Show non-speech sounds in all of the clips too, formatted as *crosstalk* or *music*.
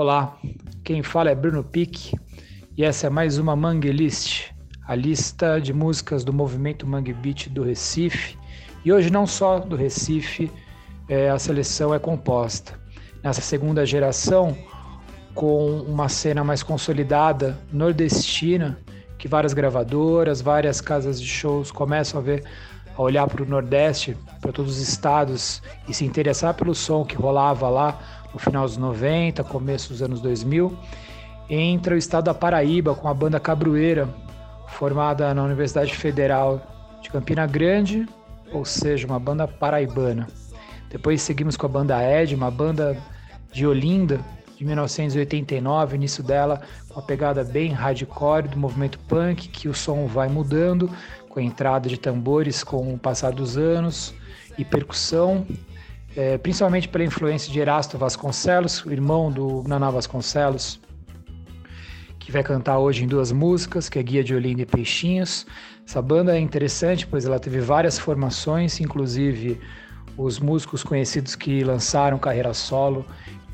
Olá, quem fala é Bruno Pique e essa é mais uma Mangue List, a lista de músicas do movimento Mangue Beat do Recife. E hoje não só do Recife, é, a seleção é composta. Nessa segunda geração, com uma cena mais consolidada nordestina, que várias gravadoras, várias casas de shows começam a ver a olhar para o Nordeste, para todos os estados e se interessar pelo som que rolava lá no final dos 90, começo dos anos 2000, entra o estado da Paraíba com a banda Cabroeira, formada na Universidade Federal de Campina Grande, ou seja, uma banda paraibana. Depois seguimos com a banda Ed, uma banda de Olinda, de 1989, início dela com a pegada bem hardcore do movimento punk, que o som vai mudando com a entrada de tambores com o passar dos anos e percussão é, principalmente pela influência de Erasto Vasconcelos, o irmão do Naná Vasconcelos, que vai cantar hoje em duas músicas, que é Guia de Olinda e Peixinhos. Essa banda é interessante, pois ela teve várias formações, inclusive os músicos conhecidos que lançaram carreira solo,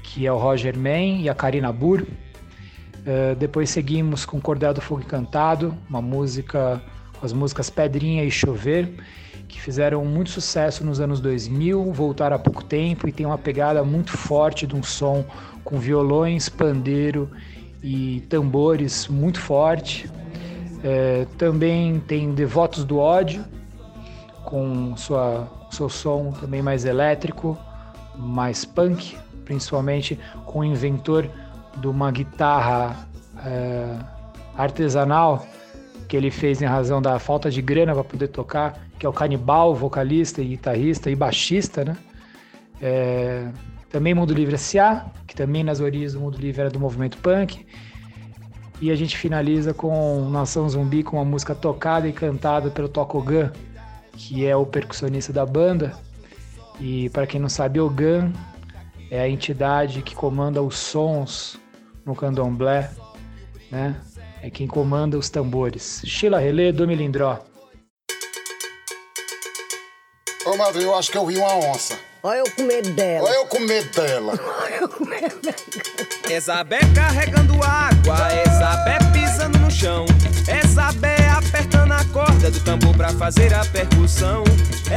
que é o Roger Man e a Karina Burr. Uh, depois seguimos com Cordel do Fogo Encantado, uma música, as músicas Pedrinha e Chover, que fizeram muito sucesso nos anos 2000, voltaram há pouco tempo e tem uma pegada muito forte de um som com violões, pandeiro e tambores muito forte. É, também tem Devotos do Ódio, com sua, seu som também mais elétrico, mais punk, principalmente com o inventor de uma guitarra é, artesanal que ele fez em razão da falta de grana para poder tocar, que é o Canibal, vocalista e guitarrista e baixista, né? É, também Mundo Livre S.A., que também nas origens do Mundo Livre era do movimento punk. E a gente finaliza com Nação Zumbi, com uma música tocada e cantada pelo Tokogan, que é o percussionista da banda. E para quem não sabe, Ogan é a entidade que comanda os sons no candomblé, né? É quem comanda os tambores. Sheila Relê do Milindró. Ô, madrinha, eu acho que eu vi uma onça. Olha eu com medo dela. Olha eu com medo dela. *laughs* Olha eu com medo dela. Carregando água, Ezabé pisando no chão, Ezabé apertando a corda do tambor pra fazer a percussão,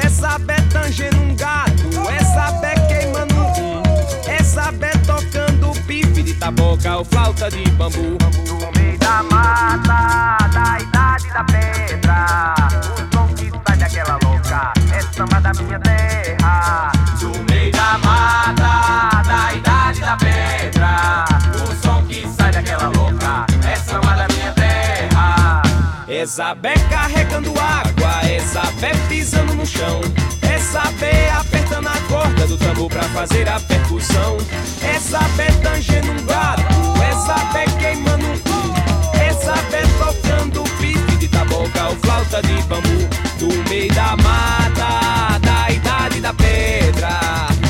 Ezabé tangendo um gato, Ezabé queimando um, Ezabé tocando pife de taboca ou flauta de bambu. No meio da mata, da idade da pedra, o som que sai daquela louca é samba da minha terra. No meio da mata, da idade da pedra, o som que sai daquela louca é samba da minha terra. Ezabé carregando água, Ezabé pisando no chão, Ezabé apertando a corda do tambor pra fazer a percussão, Ezabé tangendo um gato, Ezabé queimando um cu, Ezabé tocando pife de taboca ou flauta de bambu, do meio da mata, da idade da pedra,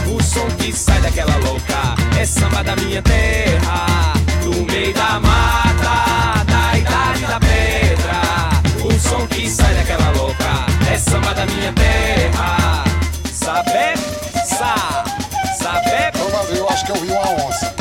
o som que sai daquela louca é samba da minha terra, do meio da mata, da idade da pedra, o som que sai daquela louca é samba da minha terra. Saber, sa, madrinha, eu acho que eu vi uma onça.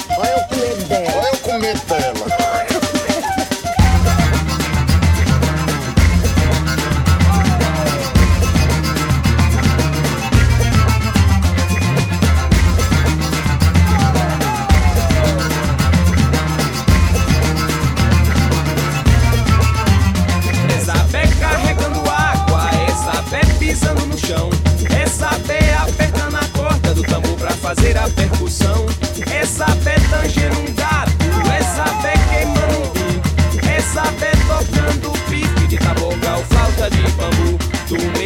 Bambu, do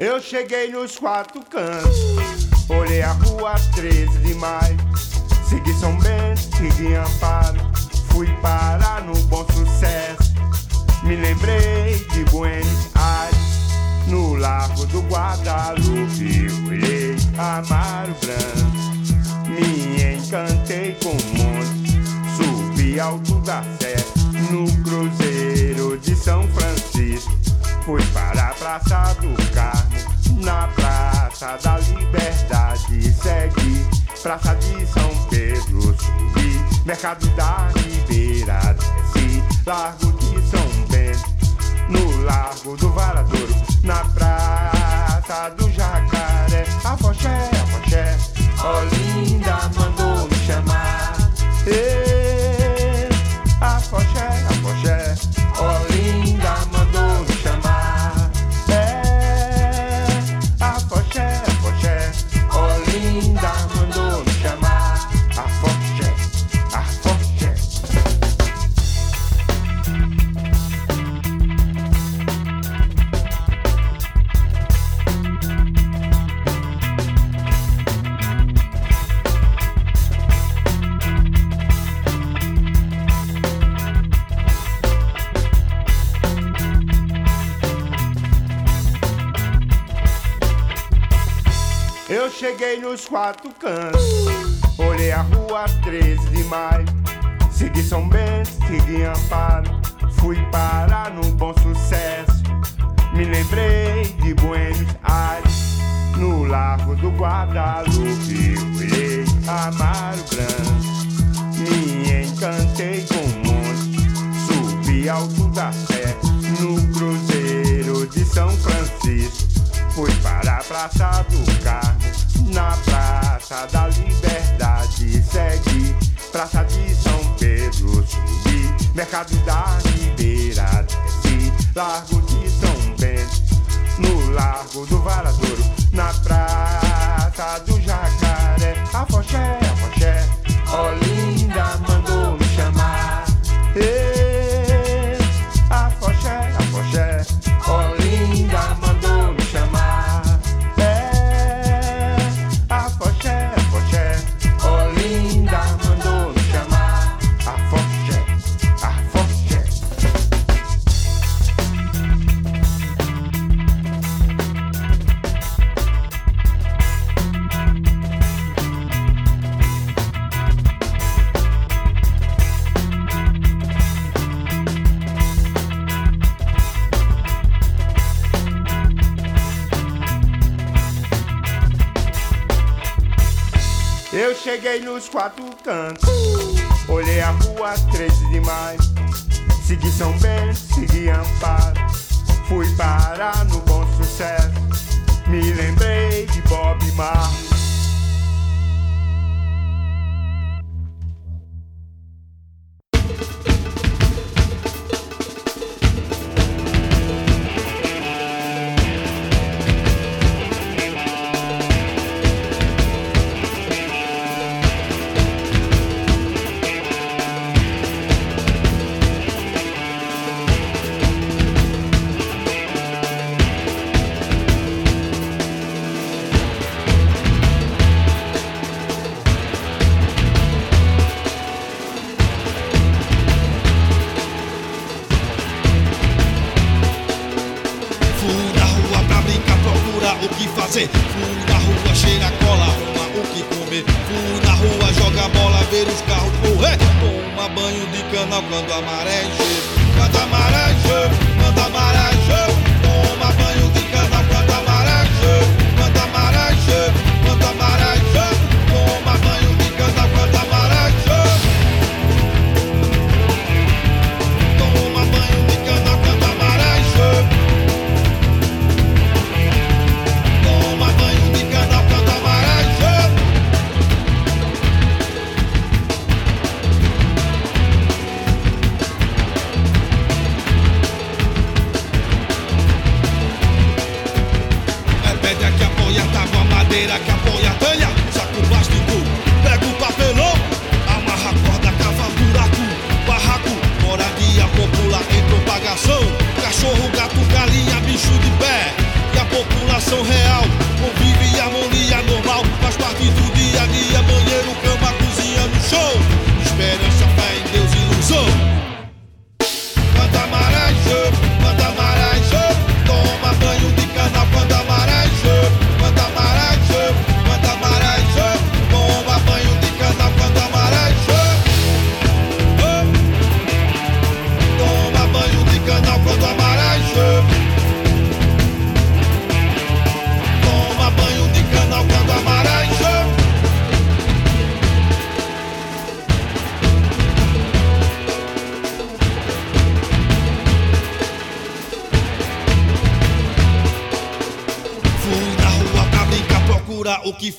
Eu cheguei nos quatro cantos, olhei a rua 13 de maio, segui São Bento, segui Amparo, fui parar no bom sucesso. Me lembrei de Buenos Aires, no Largo do Guadalupe, olhei Amaro Branco, me encantei com o mundo, subi alto da Sé, no Cruzeiro de São Francisco. Fui para a Praça do Carmo, na Praça da Liberdade. Segui Praça de São Pedro, subi Mercado da Ribeira, desci Largo de São Bento, no Largo do Varadouro, na Praça do Jacaré. Afoxé, afoxé, Olinda mandou nos quatro cantos, olhei a rua 13 de maio, segui São Bento, segui Amparo, fui parar no bom sucesso. Me lembrei de Buenos Aires, no Largo do Guadalupe, olhei Amaro Branco, me encantei com o mundo, subi alto da Sé, no Cruzeiro de São Francisco. Fui para a Praça do Carmo, na Praça da Liberdade. Segui Praça de São Pedro, subi Mercado da Ribeira, desci Largo de São Bento, no Largo do Varadouro, na Praça do Jacaré. Cheguei nos quatro cantos, olhei a rua 13 de maio, segui São Bento, segui Amparo, fui parar no bom sucesso, me lembrei de Bob Marley.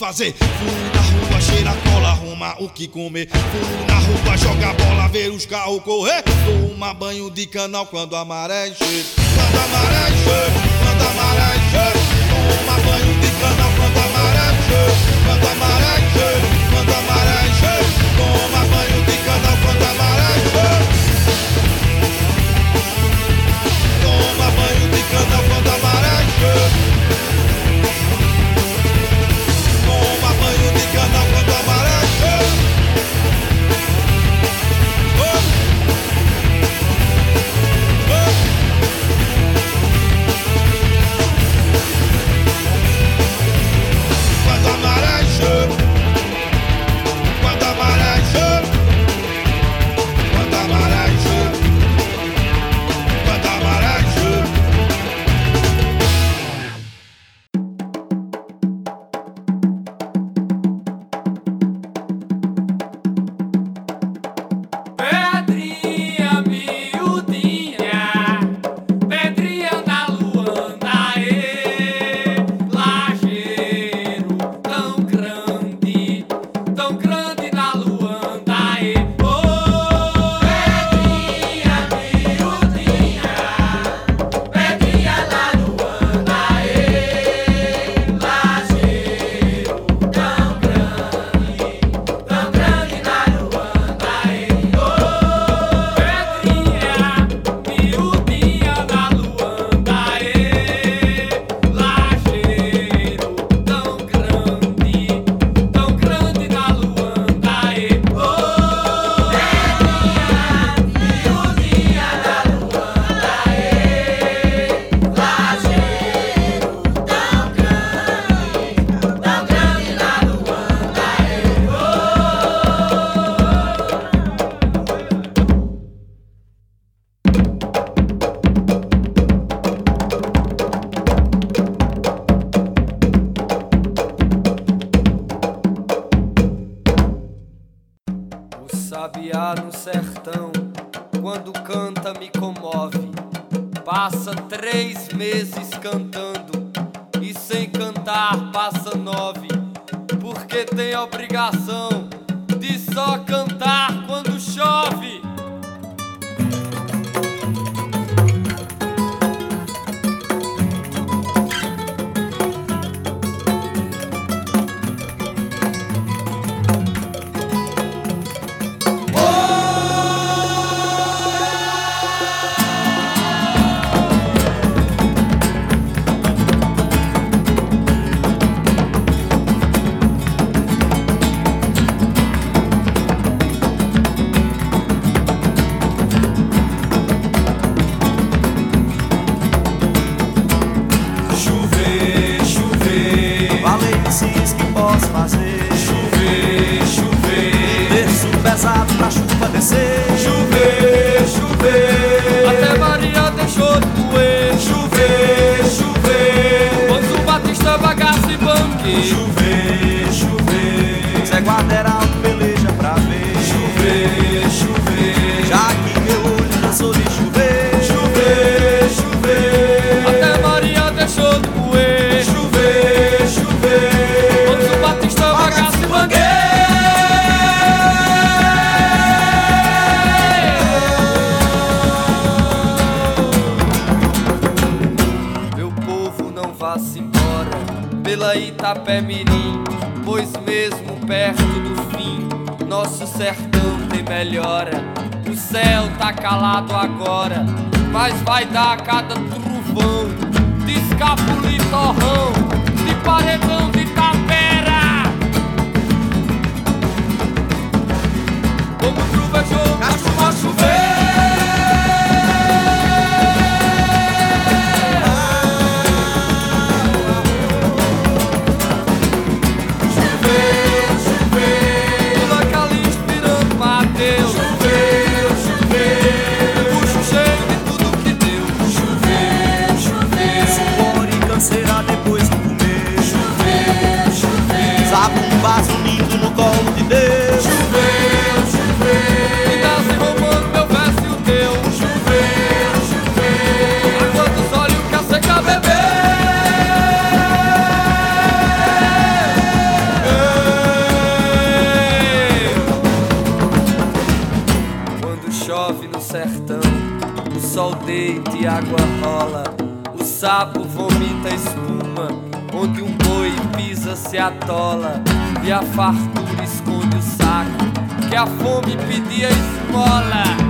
fazer. Fui na rua, cheira cola, arruma o que comer. Fui na rua, joga bola, ver os carros correr. Toma banho de canal quando a maré encher. Quando a maré encher, quando a maré encher. Toma banho de canal quando a maré encher. Quando a maré encher, quando a maré encher. Toma banho de canal quando a maré encher. Toma banho de canal quando a maré encher. sertão tem melhora. O céu tá calado agora, mas vai dar cada trovão. De escapulitorrão, de paredão se atola e a fartura esconde o saco que a fome pedia esmola.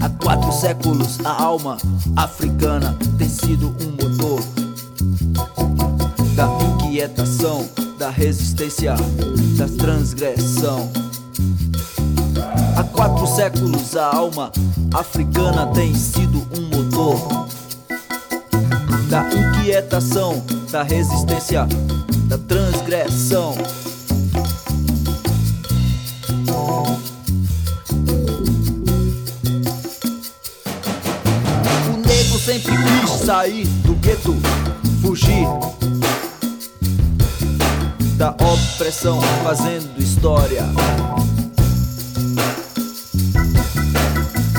Há quatro séculos a alma africana tem sido um motor da inquietação, da resistência, da transgressão. Há quatro séculos a alma africana tem sido um motor da inquietação, da resistência, da transgressão. O negro sempre quis sair do gueto, fugir da opressão, fazendo história.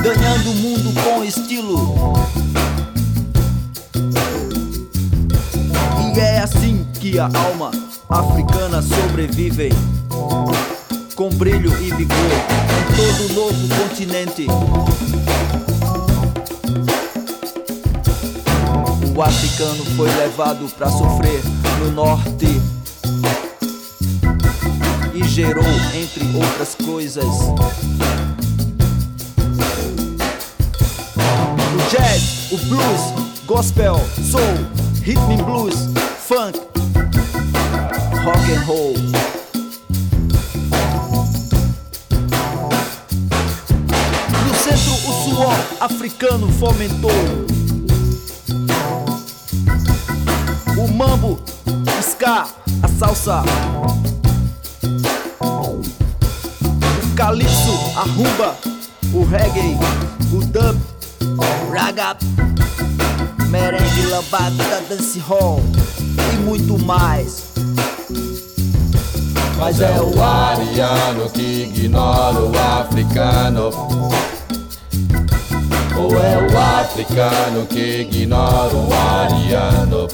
Ganhando o mundo com estilo. que a alma africana sobrevive com brilho e vigor em todo o novo continente. O africano foi levado para sofrer no norte e gerou, entre outras coisas, o jazz, o blues, gospel, soul, rhythm blues, funk, rock and roll. No centro, o suor africano fomentou o mambo, o ska, a salsa, o calypso, a rumba, o reggae, o dub, raga, merengue, lambada, dance hall e muito mais. Mas é o ariano que ignora o africano. Ou é o africano que ignora o ariano.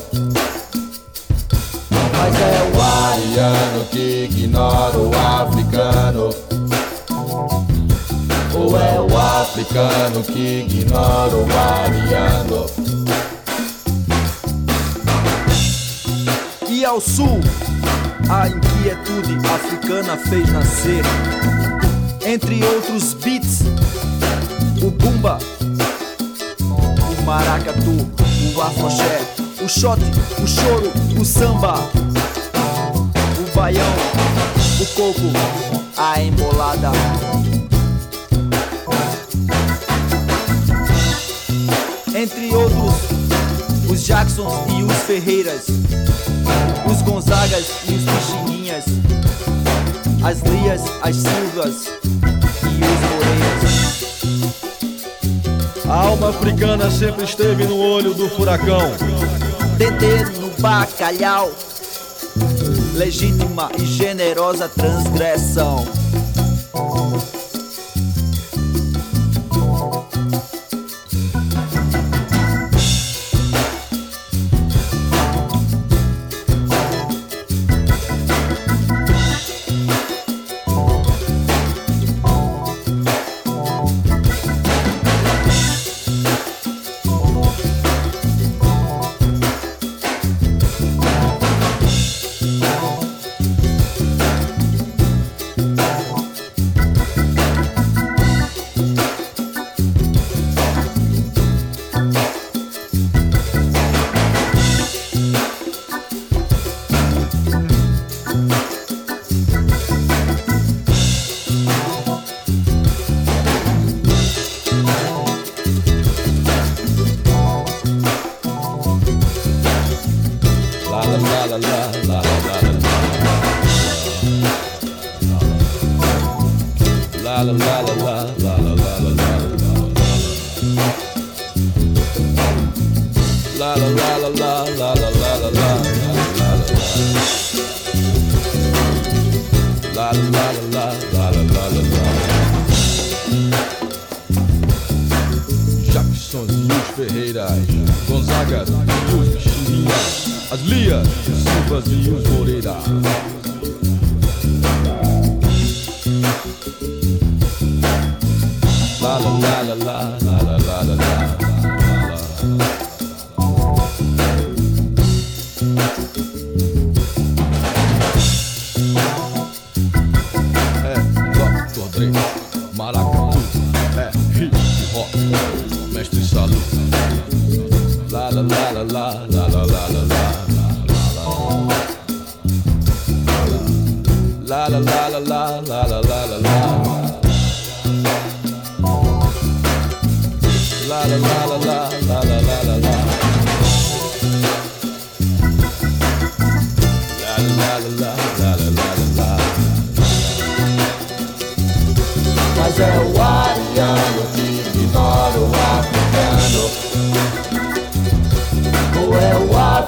Mas é o ariano que ignora o africano. Ou é o africano que ignora o ariano. E ao sul, a inquietude africana fez nascer, entre outros beats, o bumba, o maracatu, o afoxé, o shot, o choro, o samba, o baião, o coco, a embolada. Entre outros, os Jacksons e os Ferreiras, os Gonzagas e os Pixinguinhas, as Lias, as Silvas e os Moreiras. A alma africana sempre esteve no olho do furacão. Dedê no bacalhau, legítima e generosa transgressão.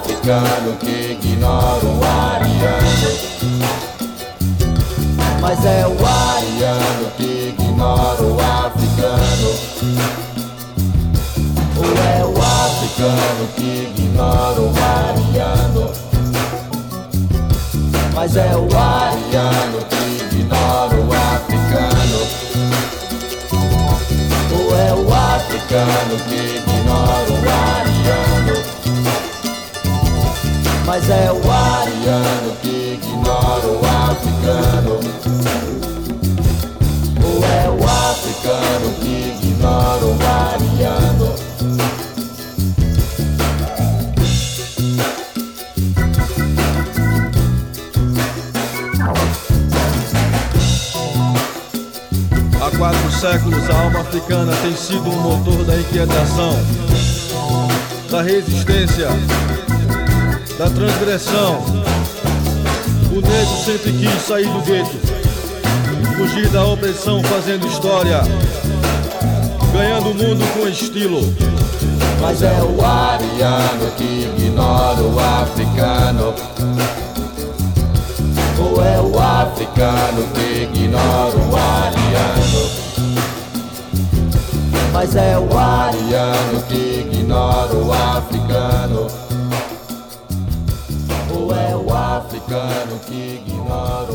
Africano que ignora o ariano. Mas é o ariano que ignora o africano. Ou é o africano que ignora o ariano. Mas é o ariano que ignora o africano. Ou é o africano que ignora o ariano Mas é o ariano que ignora o africano. Ou é o africano que ignora o ariano. Há quatro séculos a alma africana tem sido um motor da inquietação, da resistência, da transgressão. O negro sempre quis sair do gueto, fugir da opressão fazendo história, ganhando o mundo com estilo. Mas é o ariano que ignora o africano. Ou é o africano que ignora o ariano. Mas é o ariano que ignora o africano. O africano que ignora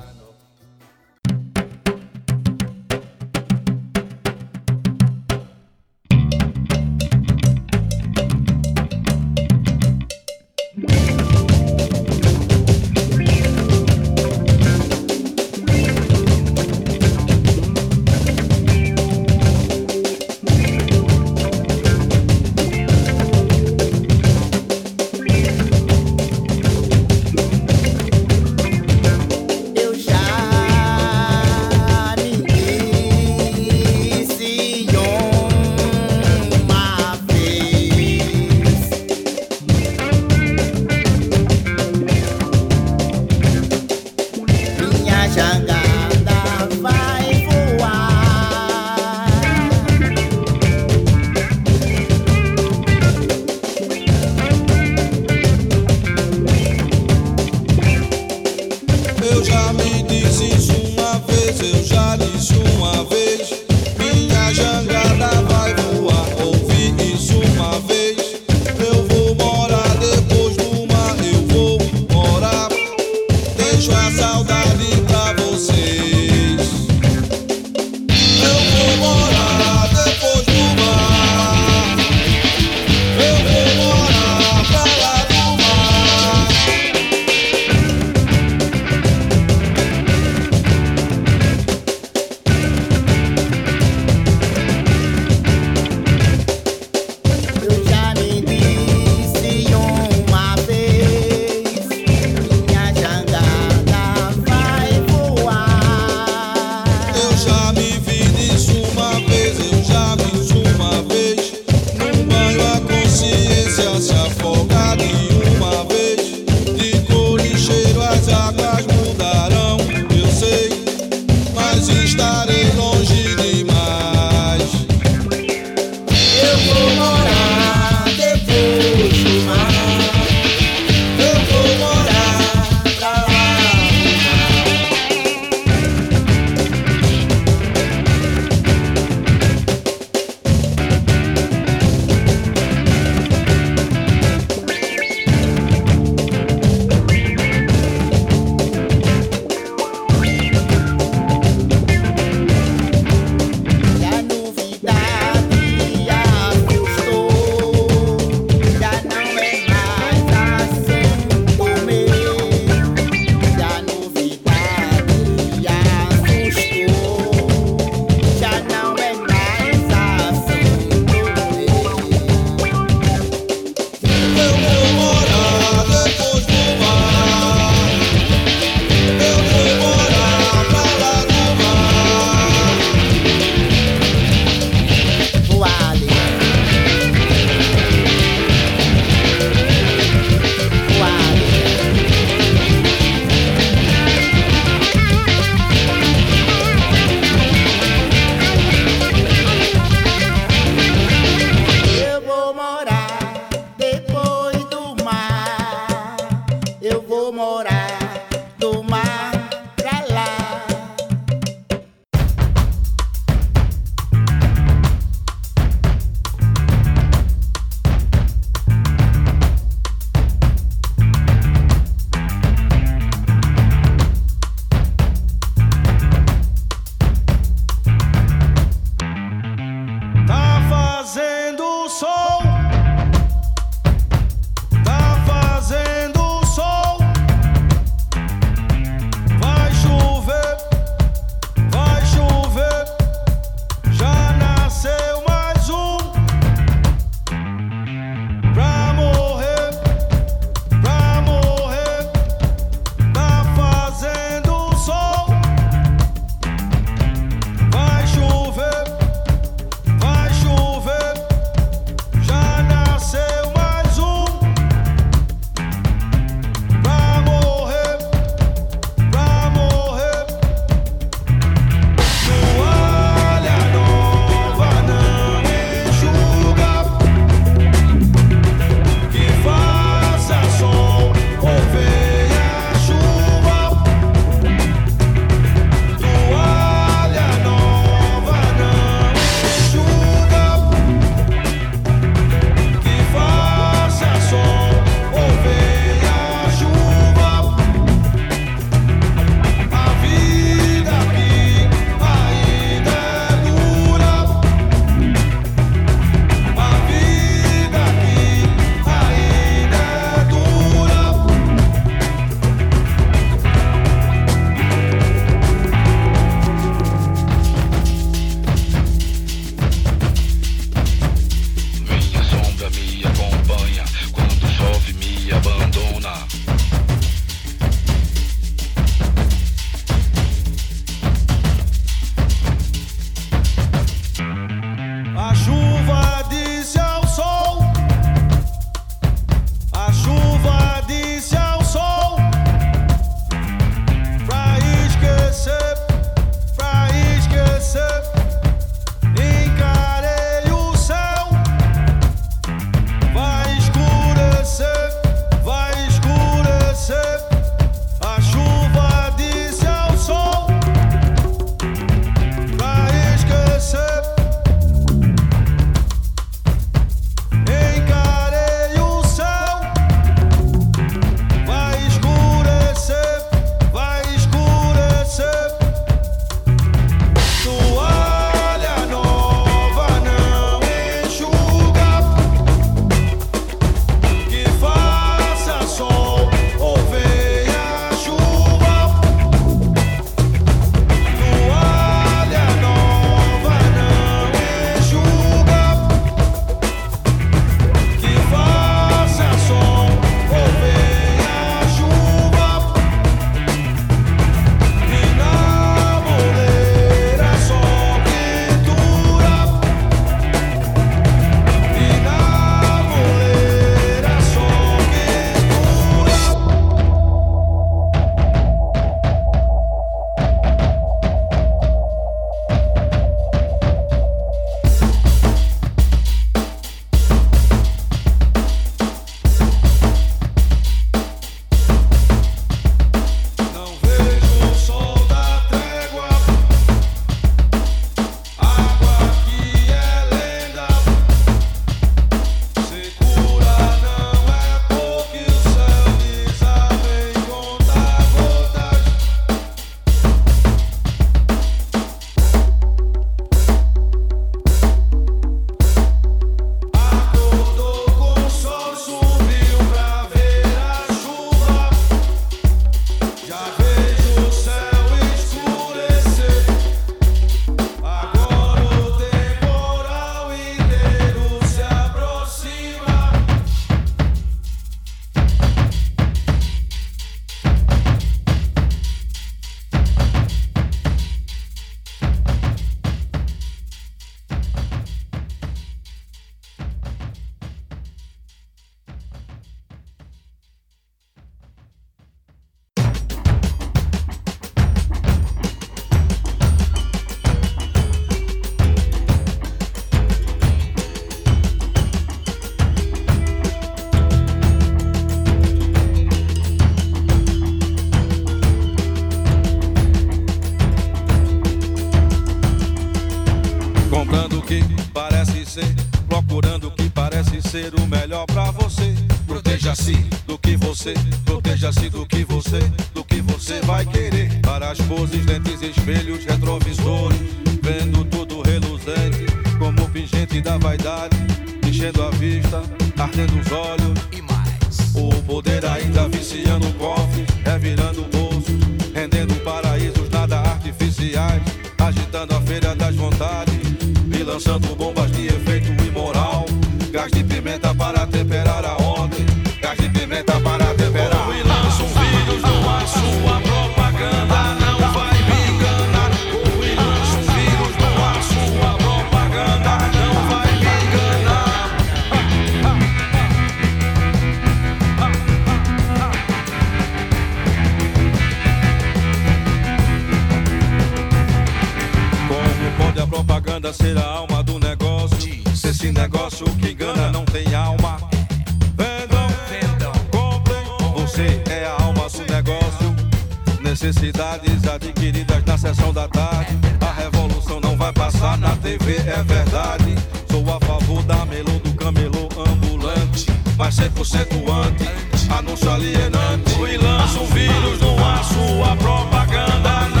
Necessidades adquiridas na sessão da tarde. A revolução não vai passar na TV, é verdade. Sou a favor da melô do camelô ambulante. Mas 100% anti, anúncio alienante. E lança um vírus no ar, sua propaganda não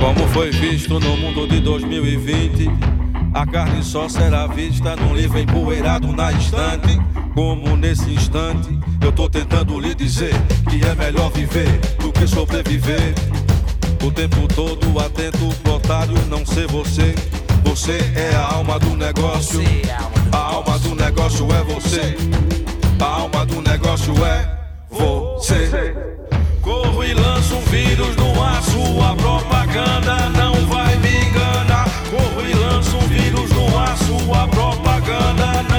Como foi visto no mundo de 2020, a carne só será vista num livro empoeirado na estante. Como nesse instante, eu tô tentando lhe dizer que é melhor viver do que sobreviver. O tempo todo atento pro otário não ser você. Você é a alma do negócio. A alma do negócio é você. A alma do negócio é você. Corro e lanço um vírus no ar, sua propaganda não vai me enganar. Corro e lanço um vírus no ar, sua propaganda não